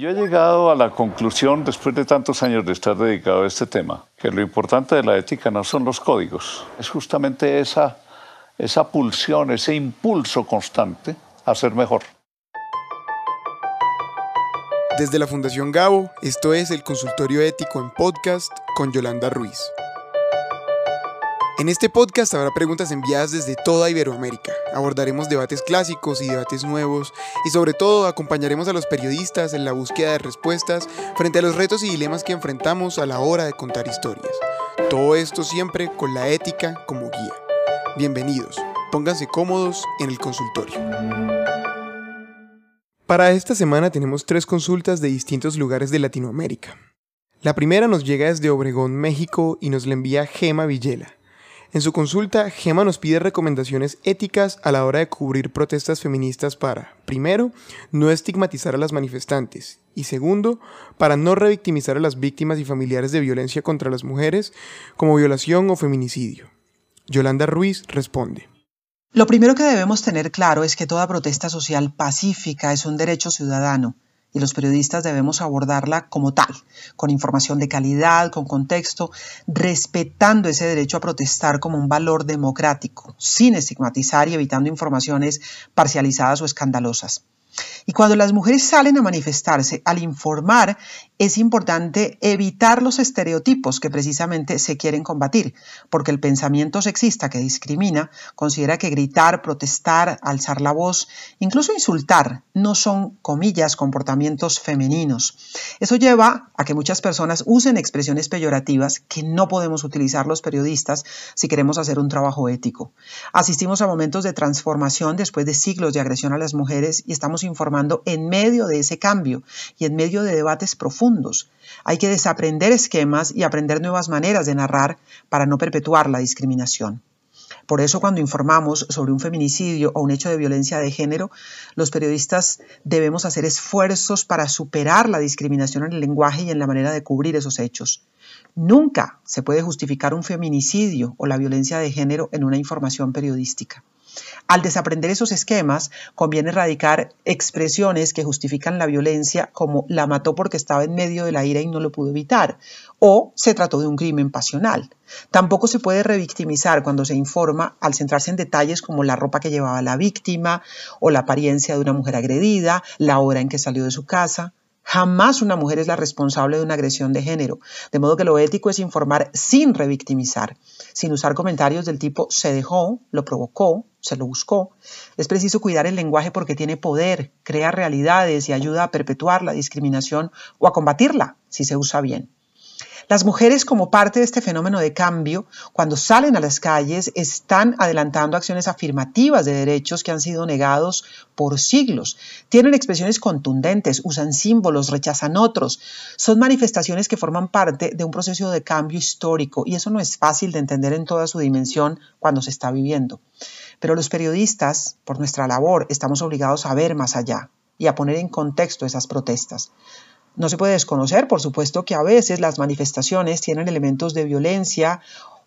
Yo he llegado a la conclusión, después de tantos años de estar dedicado a este tema, que lo importante de la ética no son los códigos, es justamente esa, esa pulsión, ese impulso constante a ser mejor. Desde la Fundación Gabo, esto es el Consultorio Ético en Podcast con Yolanda Ruiz. En este podcast habrá preguntas enviadas desde toda Iberoamérica. Abordaremos debates clásicos y debates nuevos y sobre todo acompañaremos a los periodistas en la búsqueda de respuestas frente a los retos y dilemas que enfrentamos a la hora de contar historias. Todo esto siempre con la ética como guía. Bienvenidos, pónganse cómodos en el consultorio. Para esta semana tenemos tres consultas de distintos lugares de Latinoamérica. La primera nos llega desde Obregón, México y nos la envía Gema Villela. En su consulta, Gema nos pide recomendaciones éticas a la hora de cubrir protestas feministas para, primero, no estigmatizar a las manifestantes y segundo, para no revictimizar a las víctimas y familiares de violencia contra las mujeres como violación o feminicidio. Yolanda Ruiz responde. Lo primero que debemos tener claro es que toda protesta social pacífica es un derecho ciudadano y los periodistas debemos abordarla como tal, con información de calidad, con contexto, respetando ese derecho a protestar como un valor democrático, sin estigmatizar y evitando informaciones parcializadas o escandalosas. Y cuando las mujeres salen a manifestarse, al informar, es importante evitar los estereotipos que precisamente se quieren combatir, porque el pensamiento sexista que discrimina considera que gritar, protestar, alzar la voz, incluso insultar, no son, comillas, comportamientos femeninos. Eso lleva a que muchas personas usen expresiones peyorativas que no podemos utilizar los periodistas si queremos hacer un trabajo ético. Asistimos a momentos de transformación después de siglos de agresión a las mujeres y estamos informando en medio de ese cambio y en medio de debates profundos. Hay que desaprender esquemas y aprender nuevas maneras de narrar para no perpetuar la discriminación. Por eso cuando informamos sobre un feminicidio o un hecho de violencia de género, los periodistas debemos hacer esfuerzos para superar la discriminación en el lenguaje y en la manera de cubrir esos hechos. Nunca se puede justificar un feminicidio o la violencia de género en una información periodística. Al desaprender esos esquemas, conviene erradicar expresiones que justifican la violencia como la mató porque estaba en medio de la ira y no lo pudo evitar, o se trató de un crimen pasional. Tampoco se puede revictimizar cuando se informa al centrarse en detalles como la ropa que llevaba la víctima o la apariencia de una mujer agredida, la hora en que salió de su casa. Jamás una mujer es la responsable de una agresión de género, de modo que lo ético es informar sin revictimizar, sin usar comentarios del tipo se dejó, lo provocó, se lo buscó. Es preciso cuidar el lenguaje porque tiene poder, crea realidades y ayuda a perpetuar la discriminación o a combatirla si se usa bien. Las mujeres, como parte de este fenómeno de cambio, cuando salen a las calles, están adelantando acciones afirmativas de derechos que han sido negados por siglos. Tienen expresiones contundentes, usan símbolos, rechazan otros. Son manifestaciones que forman parte de un proceso de cambio histórico y eso no es fácil de entender en toda su dimensión cuando se está viviendo. Pero los periodistas, por nuestra labor, estamos obligados a ver más allá y a poner en contexto esas protestas. No se puede desconocer, por supuesto, que a veces las manifestaciones tienen elementos de violencia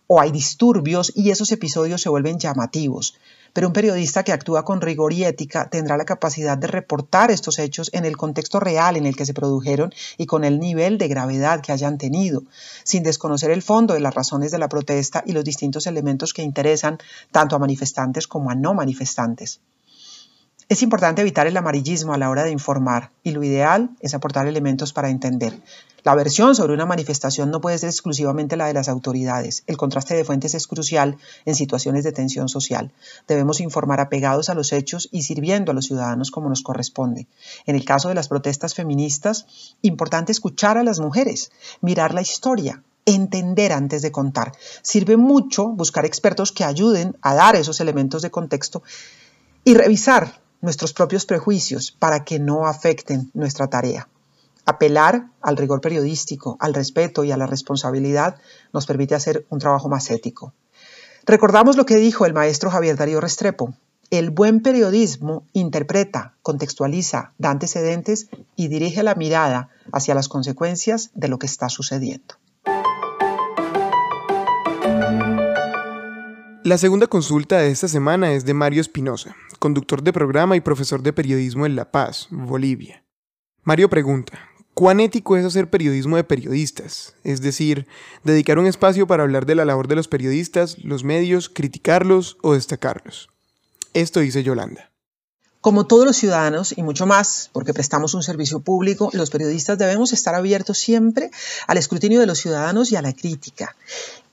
o hay disturbios y esos episodios se vuelven llamativos. Pero un periodista que actúa con rigor y ética tendrá la capacidad de reportar estos hechos en el contexto real en el que se produjeron y con el nivel de gravedad que hayan tenido, sin desconocer el fondo de las razones de la protesta y los distintos elementos que interesan tanto a manifestantes como a no manifestantes. Es importante evitar el amarillismo a la hora de informar y lo ideal es aportar elementos para entender. La versión sobre una manifestación no puede ser exclusivamente la de las autoridades. El contraste de fuentes es crucial en situaciones de tensión social. Debemos informar apegados a los hechos y sirviendo a los ciudadanos como nos corresponde. En el caso de las protestas feministas, importante escuchar a las mujeres, mirar la historia, entender antes de contar. Sirve mucho buscar expertos que ayuden a dar esos elementos de contexto y revisar nuestros propios prejuicios para que no afecten nuestra tarea. Apelar al rigor periodístico, al respeto y a la responsabilidad nos permite hacer un trabajo más ético. Recordamos lo que dijo el maestro Javier Darío Restrepo. El buen periodismo interpreta, contextualiza, da antecedentes y dirige la mirada hacia las consecuencias de lo que está sucediendo. La segunda consulta de esta semana es de Mario Espinosa, conductor de programa y profesor de periodismo en La Paz, Bolivia. Mario pregunta, ¿cuán ético es hacer periodismo de periodistas? Es decir, dedicar un espacio para hablar de la labor de los periodistas, los medios, criticarlos o destacarlos. Esto dice Yolanda. Como todos los ciudadanos y mucho más, porque prestamos un servicio público, los periodistas debemos estar abiertos siempre al escrutinio de los ciudadanos y a la crítica.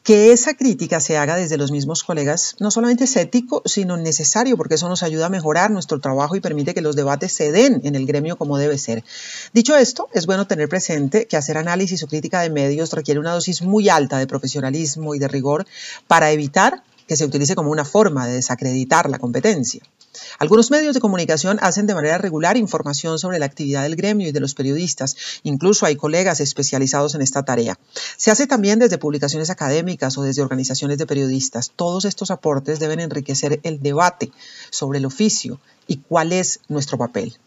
Que esa crítica se haga desde los mismos colegas no solamente es ético, sino necesario, porque eso nos ayuda a mejorar nuestro trabajo y permite que los debates se den en el gremio como debe ser. Dicho esto, es bueno tener presente que hacer análisis o crítica de medios requiere una dosis muy alta de profesionalismo y de rigor para evitar que se utilice como una forma de desacreditar la competencia. Algunos medios de comunicación hacen de manera regular información sobre la actividad del gremio y de los periodistas. Incluso hay colegas especializados en esta tarea. Se hace también desde publicaciones académicas o desde organizaciones de periodistas. Todos estos aportes deben enriquecer el debate sobre el oficio y cuál es nuestro papel.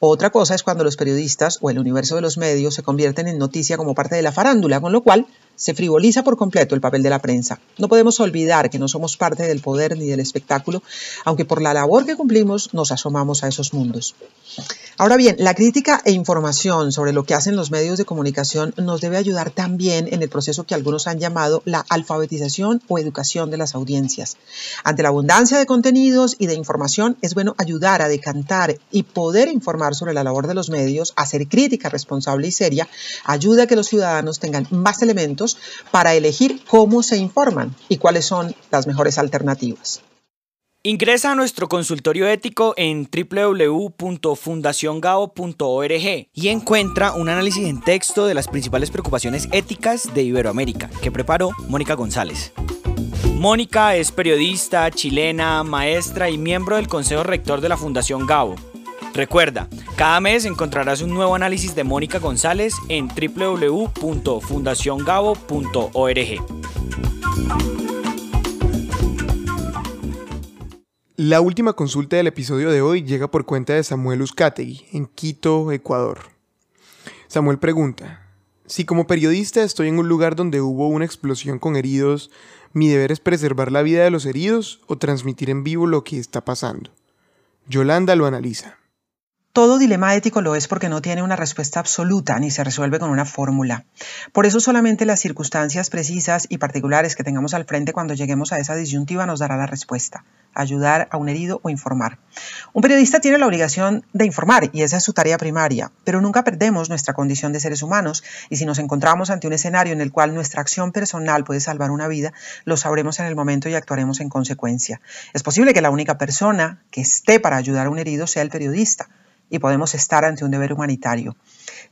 Otra cosa es cuando los periodistas o el universo de los medios se convierten en noticia como parte de la farándula, con lo cual se frivoliza por completo el papel de la prensa. No podemos olvidar que no somos parte del poder ni del espectáculo, aunque por la labor que cumplimos nos asomamos a esos mundos. Ahora bien, la crítica e información sobre lo que hacen los medios de comunicación nos debe ayudar también en el proceso que algunos han llamado la alfabetización o educación de las audiencias. Ante la abundancia de contenidos y de información, es bueno ayudar a decantar y poder informar sobre la labor de los medios, hacer crítica responsable y seria, ayuda a que los ciudadanos tengan más elementos para elegir cómo se informan y cuáles son las mejores alternativas. Ingresa a nuestro consultorio ético en www.fundaciongao.org y encuentra un análisis en texto de las principales preocupaciones éticas de Iberoamérica que preparó Mónica González. Mónica es periodista, chilena, maestra y miembro del Consejo Rector de la Fundación Gao. Recuerda, cada mes encontrarás un nuevo análisis de Mónica González en www.fundaciongao.org. La última consulta del episodio de hoy llega por cuenta de Samuel Uzcategui, en Quito, Ecuador. Samuel pregunta, si como periodista estoy en un lugar donde hubo una explosión con heridos, ¿mi deber es preservar la vida de los heridos o transmitir en vivo lo que está pasando? Yolanda lo analiza. Todo dilema ético lo es porque no tiene una respuesta absoluta ni se resuelve con una fórmula. Por eso solamente las circunstancias precisas y particulares que tengamos al frente cuando lleguemos a esa disyuntiva nos dará la respuesta, ayudar a un herido o informar. Un periodista tiene la obligación de informar y esa es su tarea primaria, pero nunca perdemos nuestra condición de seres humanos y si nos encontramos ante un escenario en el cual nuestra acción personal puede salvar una vida, lo sabremos en el momento y actuaremos en consecuencia. Es posible que la única persona que esté para ayudar a un herido sea el periodista y podemos estar ante un deber humanitario.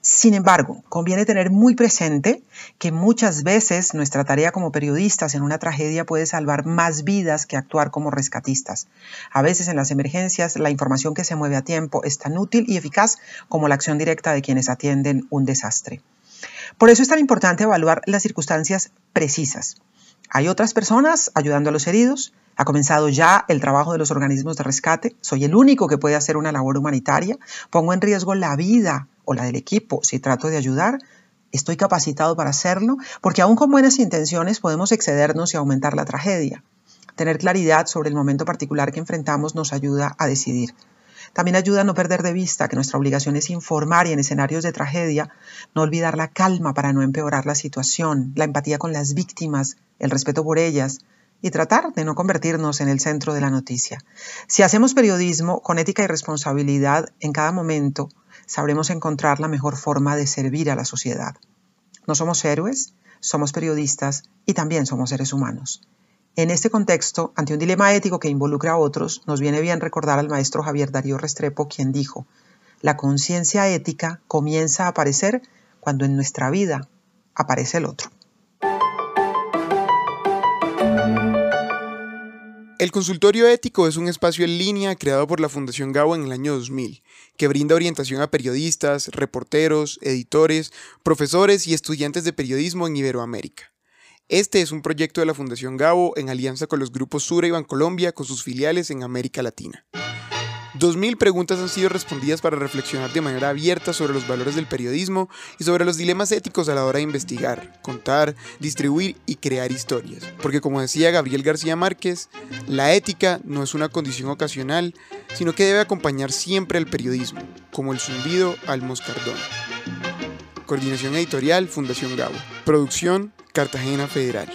Sin embargo, conviene tener muy presente que muchas veces nuestra tarea como periodistas en una tragedia puede salvar más vidas que actuar como rescatistas. A veces en las emergencias la información que se mueve a tiempo es tan útil y eficaz como la acción directa de quienes atienden un desastre. Por eso es tan importante evaluar las circunstancias precisas. Hay otras personas ayudando a los heridos, ha comenzado ya el trabajo de los organismos de rescate. Soy el único que puede hacer una labor humanitaria. Pongo en riesgo la vida o la del equipo si trato de ayudar. Estoy capacitado para hacerlo porque aún con buenas intenciones podemos excedernos y aumentar la tragedia. Tener claridad sobre el momento particular que enfrentamos nos ayuda a decidir. También ayuda a no perder de vista que nuestra obligación es informar y en escenarios de tragedia no olvidar la calma para no empeorar la situación, la empatía con las víctimas, el respeto por ellas, y tratar de no convertirnos en el centro de la noticia. Si hacemos periodismo con ética y responsabilidad en cada momento, sabremos encontrar la mejor forma de servir a la sociedad. No somos héroes, somos periodistas y también somos seres humanos. En este contexto, ante un dilema ético que involucra a otros, nos viene bien recordar al maestro Javier Darío Restrepo, quien dijo, la conciencia ética comienza a aparecer cuando en nuestra vida aparece el otro. El consultorio ético es un espacio en línea creado por la Fundación Gabo en el año 2000, que brinda orientación a periodistas, reporteros, editores, profesores y estudiantes de periodismo en Iberoamérica. Este es un proyecto de la Fundación Gabo en alianza con los grupos Sura y Bancolombia con sus filiales en América Latina. 2.000 preguntas han sido respondidas para reflexionar de manera abierta sobre los valores del periodismo y sobre los dilemas éticos a la hora de investigar, contar, distribuir y crear historias. Porque como decía Gabriel García Márquez, la ética no es una condición ocasional, sino que debe acompañar siempre al periodismo, como el zumbido al moscardón. Coordinación editorial, Fundación Gabo. Producción, Cartagena Federal.